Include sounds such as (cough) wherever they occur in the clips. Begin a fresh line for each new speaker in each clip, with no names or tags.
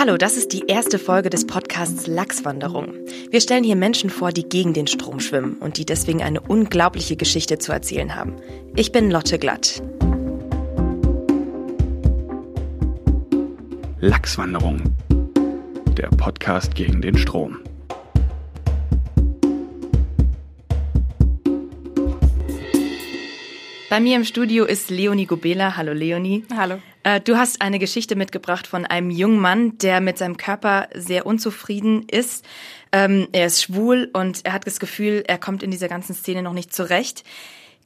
Hallo, das ist die erste Folge des Podcasts Lachswanderung. Wir stellen hier Menschen vor, die gegen den Strom schwimmen und die deswegen eine unglaubliche Geschichte zu erzählen haben. Ich bin Lotte Glatt.
Lachswanderung. Der Podcast gegen den Strom.
Bei mir im Studio ist Leonie Gobela. Hallo Leonie.
Hallo.
Äh, du hast eine Geschichte mitgebracht von einem jungen Mann, der mit seinem Körper sehr unzufrieden ist. Ähm, er ist schwul und er hat das Gefühl, er kommt in dieser ganzen Szene noch nicht zurecht.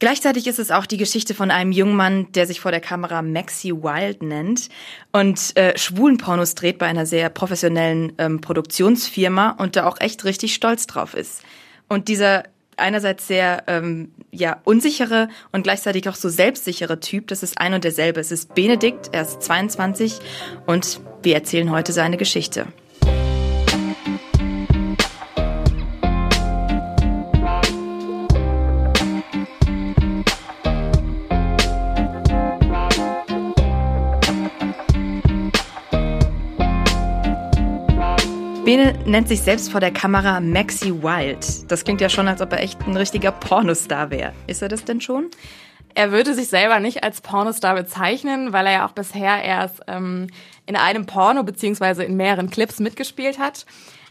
Gleichzeitig ist es auch die Geschichte von einem jungen Mann, der sich vor der Kamera Maxi Wild nennt und äh, schwulen Pornos dreht bei einer sehr professionellen ähm, Produktionsfirma und da auch echt richtig stolz drauf ist. Und dieser einerseits sehr ähm, ja unsichere und gleichzeitig auch so selbstsichere Typ. Das ist ein und derselbe. Es ist Benedikt, er ist 22 und wir erzählen heute seine Geschichte. Bene nennt sich selbst vor der Kamera Maxi Wild. Das klingt ja schon, als ob er echt ein richtiger Pornostar wäre. Ist er das denn schon?
Er würde sich selber nicht als Pornostar bezeichnen, weil er ja auch bisher erst ähm, in einem Porno beziehungsweise in mehreren Clips mitgespielt hat.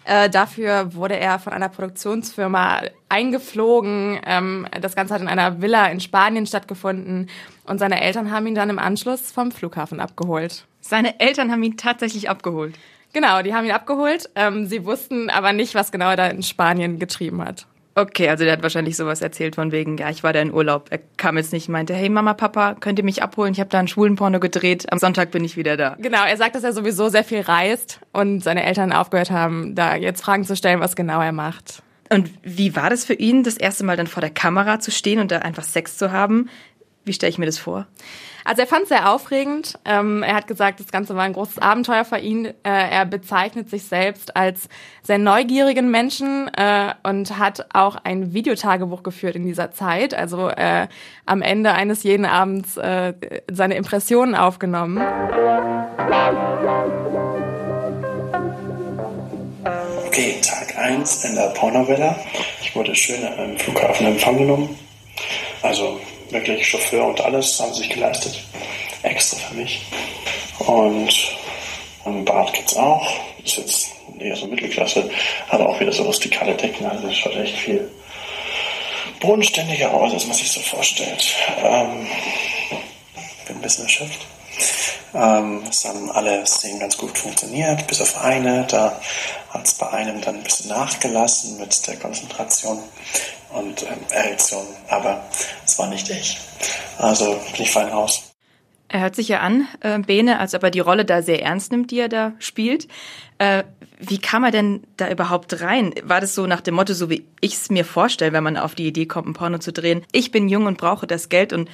Äh, dafür wurde er von einer Produktionsfirma eingeflogen. Ähm, das Ganze hat in einer Villa in Spanien stattgefunden und seine Eltern haben ihn dann im Anschluss vom Flughafen abgeholt.
Seine Eltern haben ihn tatsächlich abgeholt.
Genau, die haben ihn abgeholt. Ähm, sie wussten aber nicht, was genau er da in Spanien getrieben hat.
Okay, also der hat wahrscheinlich sowas erzählt von wegen, ja, ich war da in Urlaub. Er kam jetzt nicht, meinte, hey Mama, Papa, könnt ihr mich abholen? Ich habe da einen schwulen Porno gedreht. Am Sonntag bin ich wieder da.
Genau, er sagt, dass er sowieso sehr viel reist und seine Eltern aufgehört haben, da jetzt Fragen zu stellen, was genau er macht.
Und wie war das für ihn, das erste Mal dann vor der Kamera zu stehen und da einfach Sex zu haben? Wie stelle ich mir das vor?
Also er fand es sehr aufregend. Ähm, er hat gesagt, das Ganze war ein großes Abenteuer für ihn. Äh, er bezeichnet sich selbst als sehr neugierigen Menschen äh, und hat auch ein Videotagebuch geführt in dieser Zeit. Also äh, am Ende eines jeden Abends äh, seine Impressionen aufgenommen.
Okay, Tag 1 in der Pornovilla. Ich wurde schön am Flughafen in Empfang genommen. Also wirklich Chauffeur und alles haben sich geleistet. Extra für mich. Und ein Bad gibt's auch. Ist jetzt eher so Mittelklasse, aber auch wieder so rustikale Decken. Also das schaut echt viel bodenständiger aus, als man sich so vorstellt. Ähm, bin ein bisschen erschöpft. Ähm, es haben alle Szenen ganz gut funktioniert, bis auf eine. Da hat es bei einem dann ein bisschen nachgelassen mit der Konzentration und ähm, Erektion. Aber es war nicht ich. Also bin ich fein raus.
Er hört sich ja an, äh, Bene, als ob er die Rolle da sehr ernst nimmt, die er da spielt. Äh, wie kam er denn da überhaupt rein? War das so nach dem Motto, so wie ich es mir vorstelle, wenn man auf die Idee kommt, ein Porno zu drehen? Ich bin jung und brauche das Geld und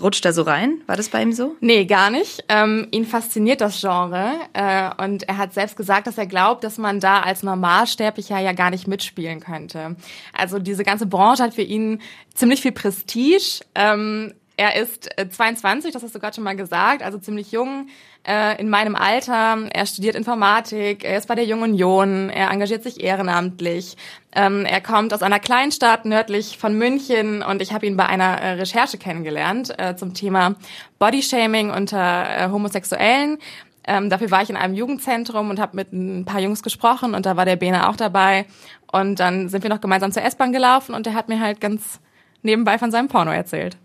rutscht da so rein? War das bei ihm so?
Nee, gar nicht. Ähm, ihn fasziniert das Genre äh, und er hat selbst gesagt, dass er glaubt, dass man da als Normalsterblicher ja gar nicht mitspielen könnte. Also diese ganze Branche hat für ihn ziemlich viel Prestige. Ähm, er ist 22, äh, das hast du gerade schon mal gesagt, also ziemlich jung, äh, in meinem Alter. Er studiert Informatik, er ist bei der Jungen Union, er engagiert sich ehrenamtlich. Ähm, er kommt aus einer Kleinstadt nördlich von München und ich habe ihn bei einer äh, Recherche kennengelernt zum Thema Bodyshaming unter Homosexuellen. Ähm, dafür war ich in einem Jugendzentrum und habe mit ein paar Jungs gesprochen und da war der Bene auch dabei. Und dann sind wir noch gemeinsam zur S-Bahn gelaufen und der hat mir halt ganz nebenbei von seinem Porno erzählt.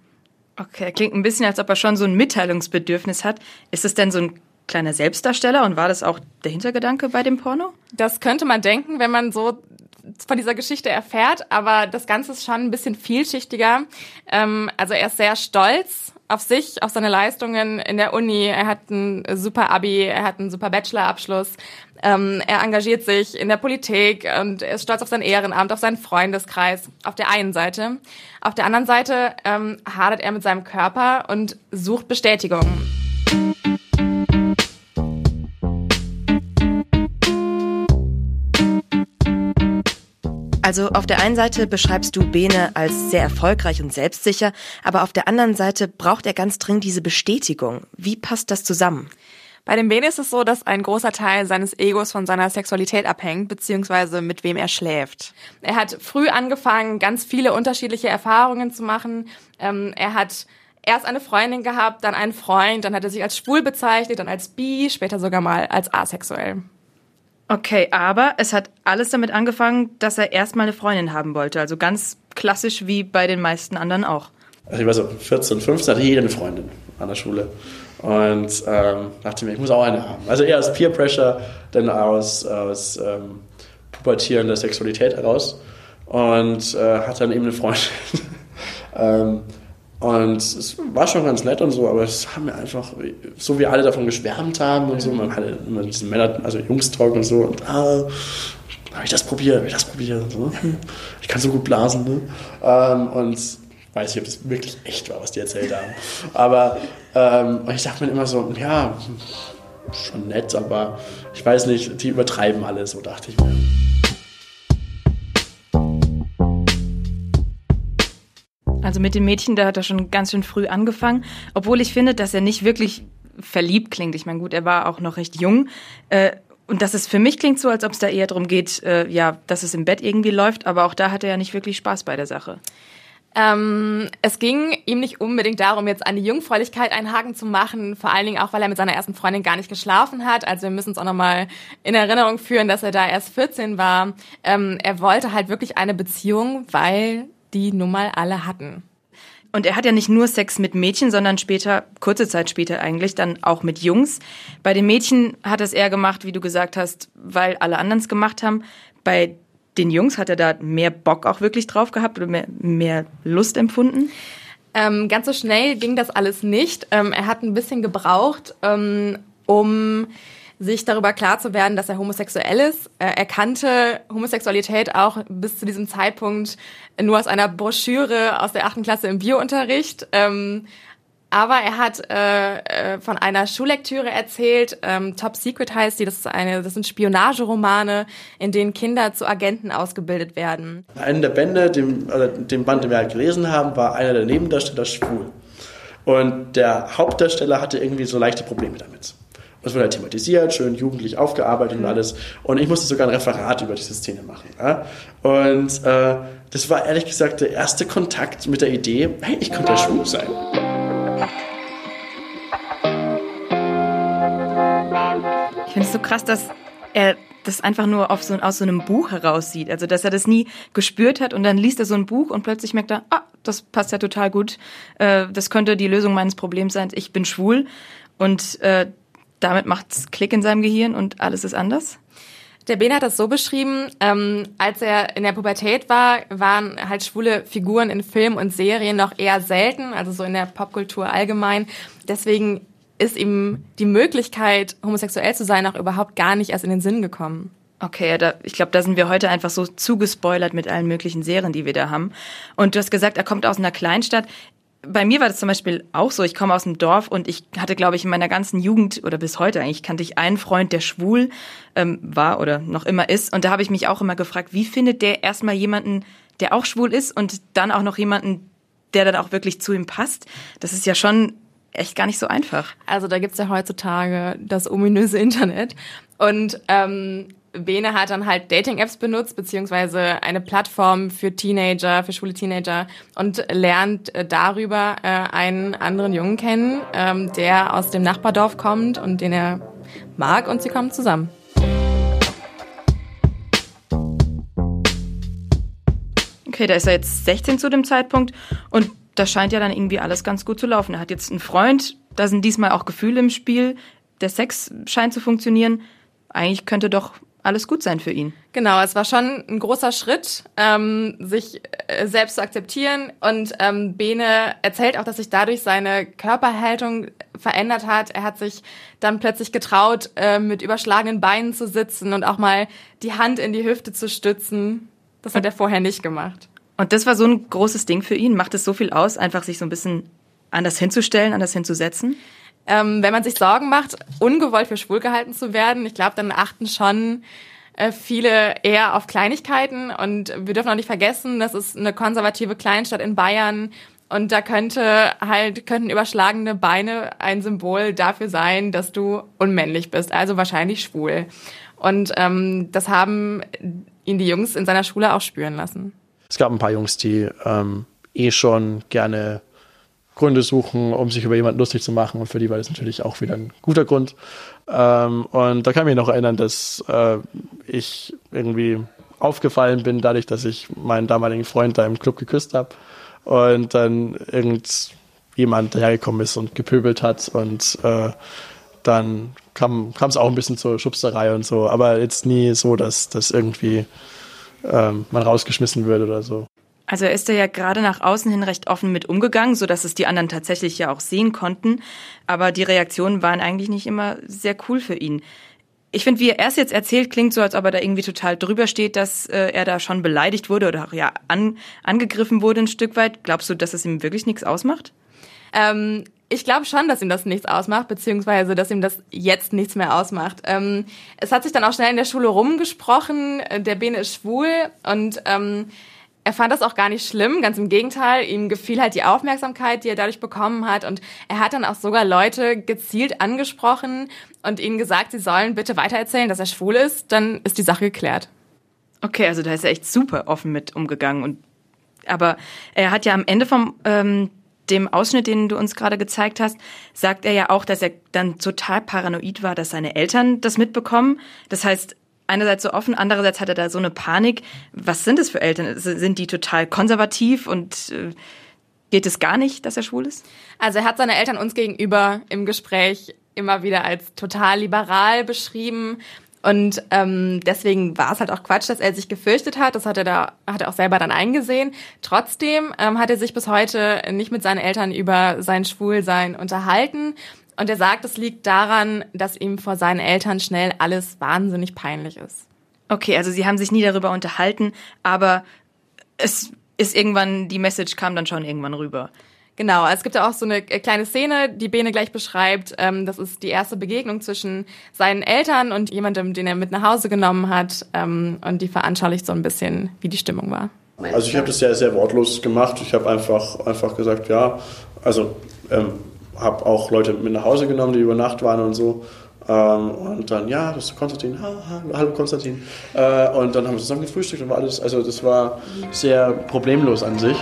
Okay, klingt ein bisschen, als ob er schon so ein Mitteilungsbedürfnis hat. Ist es denn so ein kleiner Selbstdarsteller und war das auch der Hintergedanke bei dem Porno?
Das könnte man denken, wenn man so von dieser Geschichte erfährt, aber das Ganze ist schon ein bisschen vielschichtiger. Ähm, also er ist sehr stolz auf sich, auf seine Leistungen in der Uni. Er hat ein super Abi, er hat einen super Bachelorabschluss. Ähm, er engagiert sich in der Politik und ist stolz auf sein Ehrenamt, auf seinen Freundeskreis. Auf der einen Seite. Auf der anderen Seite ähm, hadert er mit seinem Körper und sucht Bestätigung.
Also auf der einen Seite beschreibst du Bene als sehr erfolgreich und selbstsicher, aber auf der anderen Seite braucht er ganz dringend diese Bestätigung. Wie passt das zusammen?
Bei dem Bene ist es so, dass ein großer Teil seines Egos von seiner Sexualität abhängt, beziehungsweise mit wem er schläft. Er hat früh angefangen, ganz viele unterschiedliche Erfahrungen zu machen. Ähm, er hat erst eine Freundin gehabt, dann einen Freund, dann hat er sich als schwul bezeichnet, dann als bi, später sogar mal als asexuell.
Okay, aber es hat alles damit angefangen, dass er erstmal eine Freundin haben wollte. Also ganz klassisch wie bei den meisten anderen auch.
Also ich war so 14, 15, hatte jeder eine Freundin an der Schule. Und ähm, dachte mir, ich muss auch eine haben. Also eher aus Peer Pressure, denn aus, aus ähm, pubertierender Sexualität heraus. Und äh, hatte dann eben eine Freundin. (laughs) ähm, und es war schon ganz nett und so, aber es haben wir einfach, so wie alle davon geschwärmt haben und so, man hatte immer diesen Männer, also Jungs-Talk und so, und ah, habe ich das probiert, habe ich das probiert, so. ich kann so gut blasen, ne? Ähm, und weiß nicht, ob das wirklich echt war, was die erzählt haben. Aber ähm, ich dachte mir immer so, ja, schon nett, aber ich weiß nicht, die übertreiben alles, so dachte ich mir.
Also mit dem Mädchen, da hat er schon ganz schön früh angefangen, obwohl ich finde, dass er nicht wirklich verliebt klingt. Ich meine, gut, er war auch noch recht jung. Äh, und dass es für mich klingt so, als ob es da eher darum geht, äh, ja, dass es im Bett irgendwie läuft, aber auch da hat er ja nicht wirklich Spaß bei der Sache.
Ähm, es ging ihm nicht unbedingt darum, jetzt an die Jungfräulichkeit einen Haken zu machen, vor allen Dingen auch, weil er mit seiner ersten Freundin gar nicht geschlafen hat. Also wir müssen uns auch nochmal in Erinnerung führen, dass er da erst 14 war. Ähm, er wollte halt wirklich eine Beziehung, weil die nun mal alle hatten.
Und er hat ja nicht nur Sex mit Mädchen, sondern später, kurze Zeit später eigentlich, dann auch mit Jungs. Bei den Mädchen hat er es eher gemacht, wie du gesagt hast, weil alle anderen es gemacht haben. Bei den Jungs hat er da mehr Bock auch wirklich drauf gehabt oder mehr, mehr Lust empfunden?
Ähm, ganz so schnell ging das alles nicht. Ähm, er hat ein bisschen gebraucht, ähm, um sich darüber klar zu werden, dass er homosexuell ist. Er kannte Homosexualität auch bis zu diesem Zeitpunkt nur aus einer Broschüre aus der achten Klasse im Biounterricht. Ähm, aber er hat äh, äh, von einer Schullektüre erzählt, ähm, Top Secret heißt die, das ist eine, das sind Spionageromane, in denen Kinder zu Agenten ausgebildet werden.
Einen der Bände, dem, oder dem Band, den wir halt gelesen haben, war einer der Nebendarsteller schwul. Und der Hauptdarsteller hatte irgendwie so leichte Probleme damit. Das wurde halt thematisiert, schön jugendlich aufgearbeitet und mhm. alles. Und ich musste sogar ein Referat über diese Szene machen. Ja? Und äh, das war ehrlich gesagt der erste Kontakt mit der Idee, hey, ich könnte ja schwul sein.
Ich finde es so krass, dass er das einfach nur auf so, aus so einem Buch heraussieht. Also, dass er das nie gespürt hat und dann liest er so ein Buch und plötzlich merkt er, ah, das passt ja total gut. Äh, das könnte die Lösung meines Problems sein. Ich bin schwul. Und äh, damit macht's Klick in seinem Gehirn und alles ist anders.
Der Ben hat das so beschrieben, ähm, als er in der Pubertät war, waren halt schwule Figuren in Filmen und Serien noch eher selten, also so in der Popkultur allgemein. Deswegen ist ihm die Möglichkeit, homosexuell zu sein, auch überhaupt gar nicht erst in den Sinn gekommen.
Okay, da, ich glaube, da sind wir heute einfach so zugespoilert mit allen möglichen Serien, die wir da haben. Und du hast gesagt, er kommt aus einer Kleinstadt. Bei mir war das zum Beispiel auch so. Ich komme aus dem Dorf und ich hatte, glaube ich, in meiner ganzen Jugend oder bis heute eigentlich kannte ich einen Freund, der schwul ähm, war oder noch immer ist. Und da habe ich mich auch immer gefragt, wie findet der erstmal jemanden, der auch schwul ist und dann auch noch jemanden, der dann auch wirklich zu ihm passt? Das ist ja schon echt gar nicht so einfach.
Also da gibt's ja heutzutage das ominöse Internet. Und ähm, Bene hat dann halt Dating-Apps benutzt, beziehungsweise eine Plattform für Teenager, für schwule Teenager und lernt äh, darüber äh, einen anderen Jungen kennen, ähm, der aus dem Nachbardorf kommt und den er mag und sie kommen zusammen.
Okay, da ist er jetzt 16 zu dem Zeitpunkt und das scheint ja dann irgendwie alles ganz gut zu laufen. Er hat jetzt einen Freund, da sind diesmal auch Gefühle im Spiel, der Sex scheint zu funktionieren. Eigentlich könnte doch alles gut sein für ihn.
Genau, es war schon ein großer Schritt, ähm, sich äh, selbst zu akzeptieren. Und ähm, Bene erzählt auch, dass sich dadurch seine Körperhaltung verändert hat. Er hat sich dann plötzlich getraut, äh, mit überschlagenen Beinen zu sitzen und auch mal die Hand in die Hüfte zu stützen. Das hat er vorher nicht gemacht.
Und das war so ein großes Ding für ihn. Macht es so viel aus, einfach sich so ein bisschen anders hinzustellen, anders hinzusetzen?
Ähm, wenn man sich Sorgen macht, ungewollt für schwul gehalten zu werden, ich glaube, dann achten schon äh, viele eher auf Kleinigkeiten. Und wir dürfen auch nicht vergessen, das ist eine konservative Kleinstadt in Bayern. Und da könnte halt, könnten überschlagene Beine ein Symbol dafür sein, dass du unmännlich bist, also wahrscheinlich schwul. Und ähm, das haben ihn die Jungs in seiner Schule auch spüren lassen.
Es gab ein paar Jungs, die ähm, eh schon gerne Gründe suchen, um sich über jemanden lustig zu machen. Und für die war das natürlich auch wieder ein guter Grund. Ähm, und da kann ich mich noch erinnern, dass äh, ich irgendwie aufgefallen bin, dadurch, dass ich meinen damaligen Freund da im Club geküsst habe und dann irgendjemand dahergekommen ist und gepöbelt hat und äh, dann kam es auch ein bisschen zur Schubserei und so, aber jetzt nie so, dass das irgendwie ähm, man rausgeschmissen wird oder so.
Also er ist da ja gerade nach außen hin recht offen mit umgegangen, so dass es die anderen tatsächlich ja auch sehen konnten. Aber die Reaktionen waren eigentlich nicht immer sehr cool für ihn. Ich finde, wie er es jetzt erzählt, klingt so, als ob er da irgendwie total drüber steht, dass äh, er da schon beleidigt wurde oder auch ja an, angegriffen wurde ein Stück weit. Glaubst du, dass es ihm wirklich nichts ausmacht?
Ähm, ich glaube schon, dass ihm das nichts ausmacht, beziehungsweise dass ihm das jetzt nichts mehr ausmacht. Ähm, es hat sich dann auch schnell in der Schule rumgesprochen, äh, der Bene ist schwul und ähm, er fand das auch gar nicht schlimm, ganz im Gegenteil. Ihm gefiel halt die Aufmerksamkeit, die er dadurch bekommen hat. Und er hat dann auch sogar Leute gezielt angesprochen und ihnen gesagt, sie sollen bitte weitererzählen, dass er schwul ist. Dann ist die Sache geklärt.
Okay, also da ist er echt super offen mit umgegangen. Und aber er hat ja am Ende vom ähm, dem Ausschnitt, den du uns gerade gezeigt hast, sagt er ja auch, dass er dann total paranoid war, dass seine Eltern das mitbekommen. Das heißt, einerseits so offen, andererseits hat er da so eine Panik. Was sind es für Eltern? Sind die total konservativ und äh, geht es gar nicht, dass er schwul ist?
Also er hat seine Eltern uns gegenüber im Gespräch immer wieder als total liberal beschrieben. Und ähm, deswegen war es halt auch Quatsch, dass er sich gefürchtet hat. Das hat er da hat er auch selber dann eingesehen. Trotzdem ähm, hat er sich bis heute nicht mit seinen Eltern über sein Schwulsein unterhalten. Und er sagt, es liegt daran, dass ihm vor seinen Eltern schnell alles wahnsinnig peinlich ist.
Okay, also sie haben sich nie darüber unterhalten, aber es ist irgendwann, die Message kam dann schon irgendwann rüber.
Genau, es gibt ja auch so eine kleine Szene, die Bene gleich beschreibt. Ähm, das ist die erste Begegnung zwischen seinen Eltern und jemandem, den er mit nach Hause genommen hat. Ähm, und die veranschaulicht so ein bisschen, wie die Stimmung war.
Also ich habe das sehr, sehr wortlos gemacht. Ich habe einfach, einfach gesagt, ja, also ähm, habe auch Leute mit nach Hause genommen, die über Nacht waren und so. Ähm, und dann, ja, das ist Konstantin, ha, ha, hallo Konstantin. Äh, und dann haben wir zusammen gefrühstückt und war alles, also das war sehr problemlos an sich.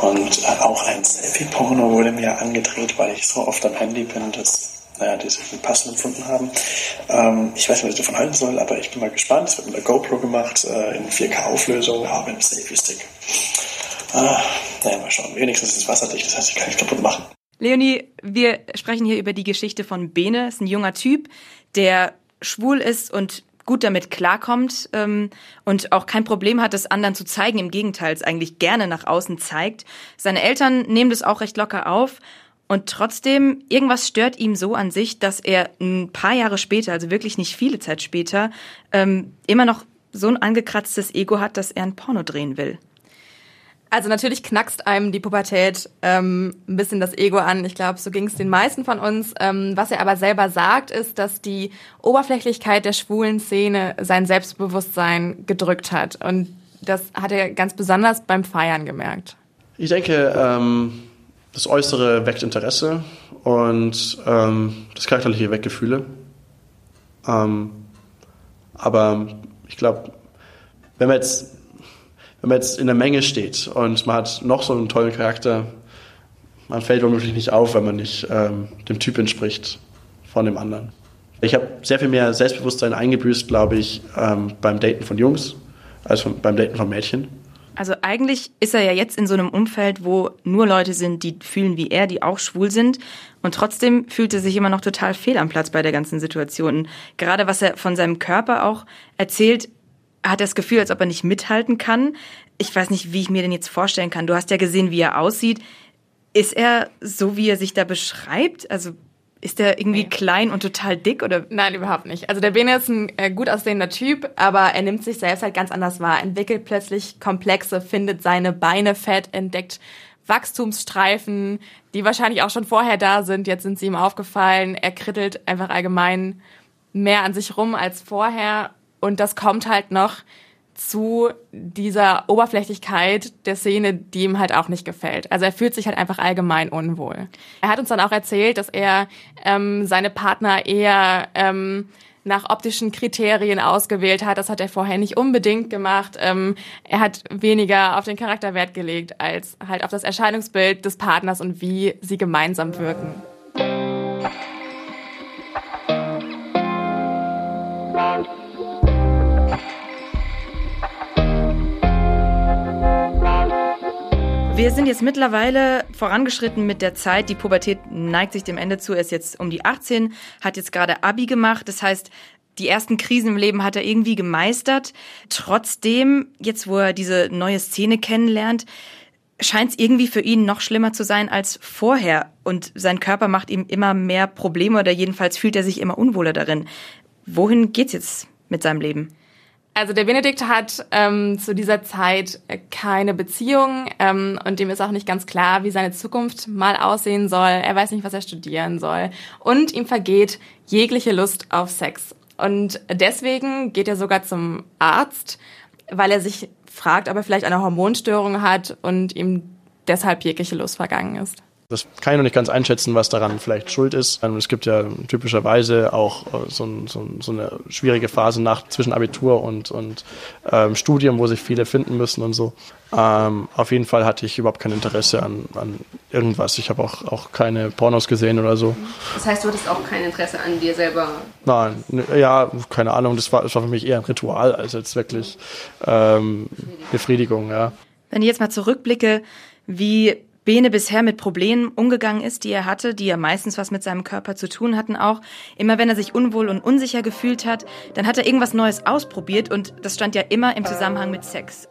Und äh, auch ein Selfie-Porno wurde mir angedreht, weil ich so oft am Handy bin, dass naja, die mit passend empfunden haben. Ähm, ich weiß nicht, was ich davon halten soll, aber ich bin mal gespannt. Es wird mit der GoPro gemacht, äh, in 4K-Auflösung, auch mit Selfie-Stick. Ah, naja, mal schauen. Wenigstens ist es wasserdicht, das heißt, ich kann nicht kaputt machen.
Leonie, wir sprechen hier über die Geschichte von Bene. Das ist ein junger Typ, der schwul ist und gut damit klarkommt ähm, und auch kein Problem hat, das anderen zu zeigen. Im Gegenteil, es eigentlich gerne nach außen zeigt. Seine Eltern nehmen das auch recht locker auf und trotzdem, irgendwas stört ihm so an sich, dass er ein paar Jahre später, also wirklich nicht viele Zeit später, ähm, immer noch so ein angekratztes Ego hat, dass er ein Porno drehen will.
Also natürlich knackst einem die Pubertät ähm, ein bisschen das Ego an. Ich glaube, so ging es den meisten von uns. Ähm, was er aber selber sagt, ist, dass die Oberflächlichkeit der schwulen Szene sein Selbstbewusstsein gedrückt hat. Und das hat er ganz besonders beim Feiern gemerkt.
Ich denke, ähm, das Äußere weckt Interesse und ähm, das Charakterliche weckt Gefühle. Ähm, aber ich glaube, wenn man jetzt wenn man jetzt in der Menge steht und man hat noch so einen tollen Charakter, man fällt womöglich nicht auf, wenn man nicht ähm, dem Typ entspricht von dem anderen. Ich habe sehr viel mehr Selbstbewusstsein eingebüßt, glaube ich, ähm, beim Daten von Jungs als beim Daten von Mädchen.
Also eigentlich ist er ja jetzt in so einem Umfeld, wo nur Leute sind, die fühlen wie er, die auch schwul sind. Und trotzdem fühlt er sich immer noch total fehl am Platz bei der ganzen Situation. Gerade was er von seinem Körper auch erzählt, hat das Gefühl, als ob er nicht mithalten kann. Ich weiß nicht, wie ich mir den jetzt vorstellen kann. Du hast ja gesehen, wie er aussieht. Ist er so, wie er sich da beschreibt? Also ist der irgendwie nee. klein und total dick oder?
Nein, überhaupt nicht. Also der Bene ist ein äh, gut aussehender Typ, aber er nimmt sich selbst halt ganz anders wahr, entwickelt plötzlich Komplexe, findet seine Beine fett, entdeckt Wachstumsstreifen, die wahrscheinlich auch schon vorher da sind. Jetzt sind sie ihm aufgefallen. Er krittelt einfach allgemein mehr an sich rum als vorher. Und das kommt halt noch zu dieser Oberflächlichkeit der Szene, die ihm halt auch nicht gefällt. Also er fühlt sich halt einfach allgemein unwohl. Er hat uns dann auch erzählt, dass er ähm, seine Partner eher ähm, nach optischen Kriterien ausgewählt hat. Das hat er vorher nicht unbedingt gemacht. Ähm, er hat weniger auf den Charakterwert gelegt als halt auf das Erscheinungsbild des Partners und wie sie gemeinsam wirken.
Wir sind jetzt mittlerweile vorangeschritten mit der Zeit. Die Pubertät neigt sich dem Ende zu. Er ist jetzt um die 18, hat jetzt gerade Abi gemacht. Das heißt, die ersten Krisen im Leben hat er irgendwie gemeistert. Trotzdem, jetzt wo er diese neue Szene kennenlernt, scheint es irgendwie für ihn noch schlimmer zu sein als vorher. Und sein Körper macht ihm immer mehr Probleme oder jedenfalls fühlt er sich immer unwohler darin. Wohin geht's jetzt mit seinem Leben?
Also der Benedikt hat ähm, zu dieser Zeit keine Beziehung ähm, und dem ist auch nicht ganz klar, wie seine Zukunft mal aussehen soll. Er weiß nicht, was er studieren soll. Und ihm vergeht jegliche Lust auf Sex. Und deswegen geht er sogar zum Arzt, weil er sich fragt, ob er vielleicht eine Hormonstörung hat und ihm deshalb jegliche Lust vergangen ist.
Das kann ich noch nicht ganz einschätzen, was daran vielleicht schuld ist. Ähm, es gibt ja typischerweise auch äh, so, so, so eine schwierige Phase nach zwischen Abitur und, und ähm, Studium, wo sich viele finden müssen und so. Ähm, auf jeden Fall hatte ich überhaupt kein Interesse an, an irgendwas. Ich habe auch, auch keine Pornos gesehen oder so.
Das heißt, du hattest auch kein Interesse an dir selber?
Nein, ja, keine Ahnung. Das war, das war für mich eher ein Ritual als jetzt wirklich ähm, Befriedigung, ja.
Wenn ich jetzt mal zurückblicke, wie Bene bisher mit Problemen umgegangen ist, die er hatte, die ja meistens was mit seinem Körper zu tun hatten auch. Immer wenn er sich unwohl und unsicher gefühlt hat, dann hat er irgendwas Neues ausprobiert und das stand ja immer im Zusammenhang mit Sex.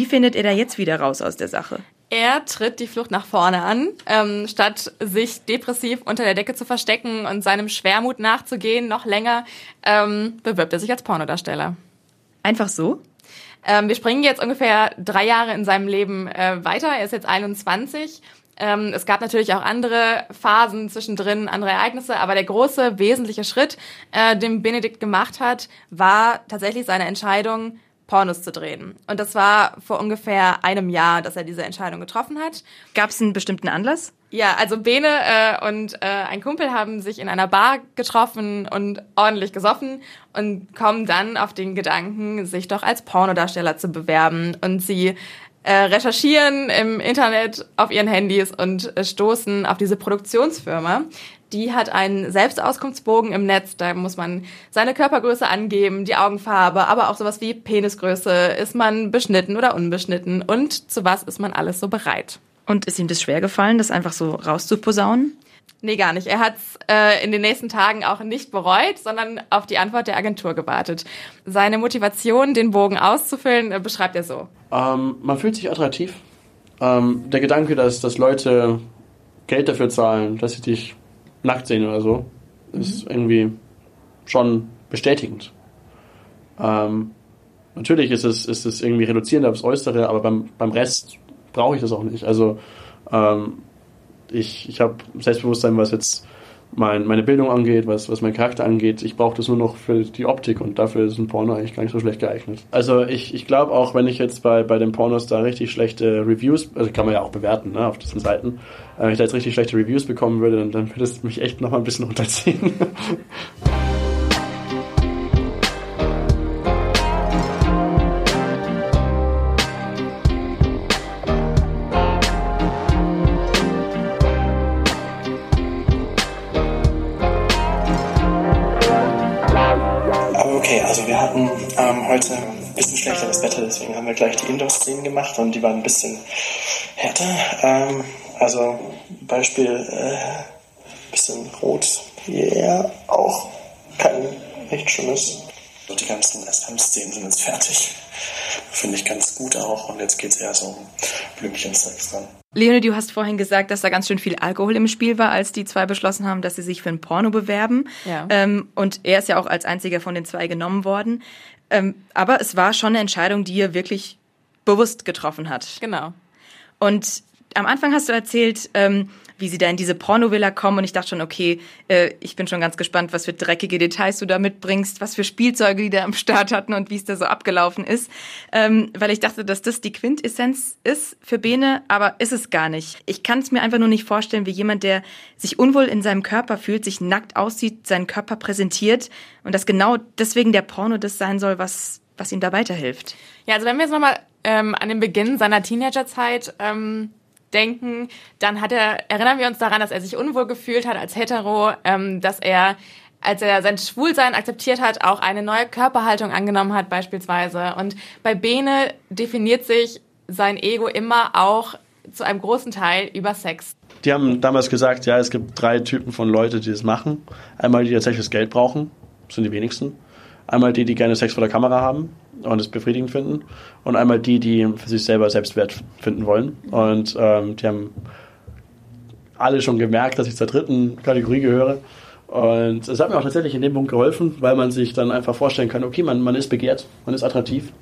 Wie findet er da jetzt wieder raus aus der Sache?
Er tritt die Flucht nach vorne an, ähm, statt sich depressiv unter der Decke zu verstecken und seinem Schwermut nachzugehen, noch länger, ähm, bewirbt er sich als Pornodarsteller.
Einfach so?
Ähm, wir springen jetzt ungefähr drei Jahre in seinem Leben äh, weiter. Er ist jetzt 21. Ähm, es gab natürlich auch andere Phasen zwischendrin, andere Ereignisse, aber der große, wesentliche Schritt, äh, den Benedikt gemacht hat, war tatsächlich seine Entscheidung, Pornos zu drehen. Und das war vor ungefähr einem Jahr, dass er diese Entscheidung getroffen hat.
Gab es einen bestimmten Anlass?
Ja, also Bene äh, und äh, ein Kumpel haben sich in einer Bar getroffen und ordentlich gesoffen und kommen dann auf den Gedanken, sich doch als Pornodarsteller zu bewerben. Und sie äh, recherchieren im Internet auf ihren Handys und äh, stoßen auf diese Produktionsfirma, die hat einen Selbstauskunftsbogen im Netz. Da muss man seine Körpergröße angeben, die Augenfarbe, aber auch sowas wie Penisgröße. Ist man beschnitten oder unbeschnitten? Und zu was ist man alles so bereit?
Und ist ihm das schwer gefallen, das einfach so rauszuposaunen?
Nee, gar nicht. Er hat es äh, in den nächsten Tagen auch nicht bereut, sondern auf die Antwort der Agentur gewartet. Seine Motivation, den Bogen auszufüllen, äh, beschreibt er so.
Ähm, man fühlt sich attraktiv. Ähm, der Gedanke, dass, dass Leute Geld dafür zahlen, dass sie dich nackt sehen oder so, mhm. ist irgendwie schon bestätigend. Ähm, natürlich ist es, ist es irgendwie reduzierend aufs Äußere, aber beim, beim Rest brauche ich das auch nicht. Also ähm, ich, ich habe Selbstbewusstsein, was jetzt mein, meine Bildung angeht, was, was mein Charakter angeht. Ich brauche das nur noch für die Optik und dafür ist ein Porno eigentlich gar nicht so schlecht geeignet. Also ich, ich glaube auch, wenn ich jetzt bei, bei den Pornos da richtig schlechte Reviews, also kann man ja auch bewerten ne, auf diesen Seiten, äh, wenn ich da jetzt richtig schlechte Reviews bekommen würde, dann, dann würde es mich echt noch mal ein bisschen runterziehen. (laughs)
deswegen haben wir gleich die Indoor-Szenen gemacht und die waren ein bisschen härter. Ähm, also Beispiel äh, bisschen rot, ja, yeah, auch kein nichts Schlimmes. So die ganzen SM-Szenen sind jetzt fertig. Finde ich ganz gut auch. Und jetzt geht es eher so um Blümchen Sex dran.
Leonie, du hast vorhin gesagt, dass da ganz schön viel Alkohol im Spiel war, als die zwei beschlossen haben, dass sie sich für ein Porno bewerben.
Ja.
Ähm, und er ist ja auch als einziger von den zwei genommen worden. Ähm, aber es war schon eine Entscheidung, die er wirklich bewusst getroffen hat.
Genau.
Und am Anfang hast du erzählt, ähm, wie sie da in diese Pornovilla kommen und ich dachte schon, okay, äh, ich bin schon ganz gespannt, was für dreckige Details du da mitbringst, was für Spielzeuge die da am Start hatten und wie es da so abgelaufen ist, ähm, weil ich dachte, dass das die Quintessenz ist für Bene, aber ist es gar nicht. Ich kann es mir einfach nur nicht vorstellen, wie jemand, der sich unwohl in seinem Körper fühlt, sich nackt aussieht, seinen Körper präsentiert und dass genau deswegen der Porno das sein soll, was was ihm da weiterhilft.
Ja, also wenn wir jetzt nochmal ähm, an den Beginn seiner Teenagerzeit ähm, denken, dann hat er, erinnern wir uns daran, dass er sich unwohl gefühlt hat als hetero, ähm, dass er als er sein Schwulsein akzeptiert hat, auch eine neue Körperhaltung angenommen hat beispielsweise. Und bei Bene definiert sich sein Ego immer auch zu einem großen Teil über Sex.
Die haben damals gesagt, ja, es gibt drei Typen von Leuten, die das machen. Einmal die, die tatsächlich das Geld brauchen, das sind die wenigsten. Einmal die, die gerne Sex vor der Kamera haben und es befriedigend finden. Und einmal die, die für sich selber Selbstwert finden wollen. Und ähm, die haben alle schon gemerkt, dass ich zur dritten Kategorie gehöre. Und es hat mir auch tatsächlich in dem Punkt geholfen, weil man sich dann einfach vorstellen kann, okay, man, man ist begehrt, man ist attraktiv.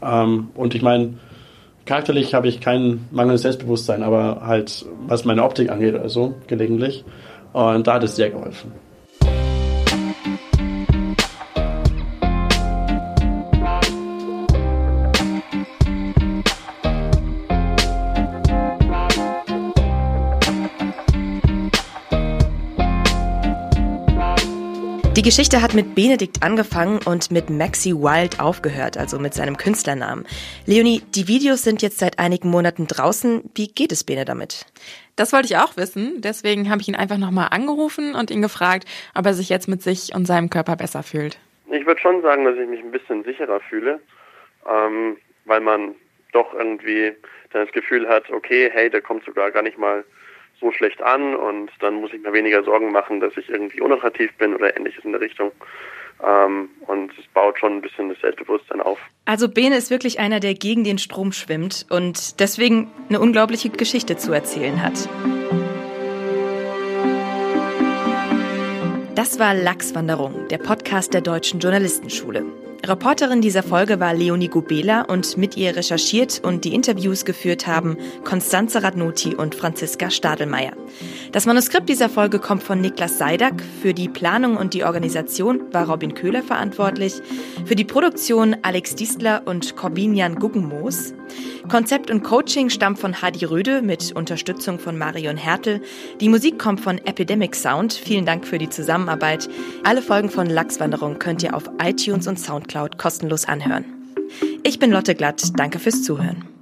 Ähm, und ich meine, charakterlich habe ich kein mangelndes Selbstbewusstsein, aber halt, was meine Optik angeht, also gelegentlich. Und da hat es sehr geholfen.
Die Geschichte hat mit Benedikt angefangen und mit Maxi Wild aufgehört, also mit seinem Künstlernamen. Leonie, die Videos sind jetzt seit einigen Monaten draußen. Wie geht es Bene damit?
Das wollte ich auch wissen. Deswegen habe ich ihn einfach nochmal angerufen und ihn gefragt, ob er sich jetzt mit sich und seinem Körper besser fühlt.
Ich würde schon sagen, dass ich mich ein bisschen sicherer fühle, ähm, weil man doch irgendwie dann das Gefühl hat, okay, hey, der kommt sogar gar nicht mal so schlecht an und dann muss ich mir weniger Sorgen machen, dass ich irgendwie unattraktiv bin oder ähnliches in der Richtung. Ähm, und es baut schon ein bisschen das Selbstbewusstsein auf.
Also Bene ist wirklich einer, der gegen den Strom schwimmt und deswegen eine unglaubliche Geschichte zu erzählen hat. Das war Lachswanderung, der Podcast der Deutschen Journalistenschule. Reporterin dieser Folge war Leonie Gubela und mit ihr recherchiert und die Interviews geführt haben Konstanze Radnoti und Franziska Stadelmeier. Das Manuskript dieser Folge kommt von Niklas Seidak. Für die Planung und die Organisation war Robin Köhler verantwortlich. Für die Produktion Alex Diestler und Corbinian Guggenmoos. Konzept und Coaching stammt von Hadi Röde mit Unterstützung von Marion Hertel. Die Musik kommt von Epidemic Sound. Vielen Dank für die Zusammenarbeit. Alle Folgen von Lachswanderung könnt ihr auf iTunes und Soundcloud kostenlos anhören. Ich bin Lotte Glatt. Danke fürs Zuhören.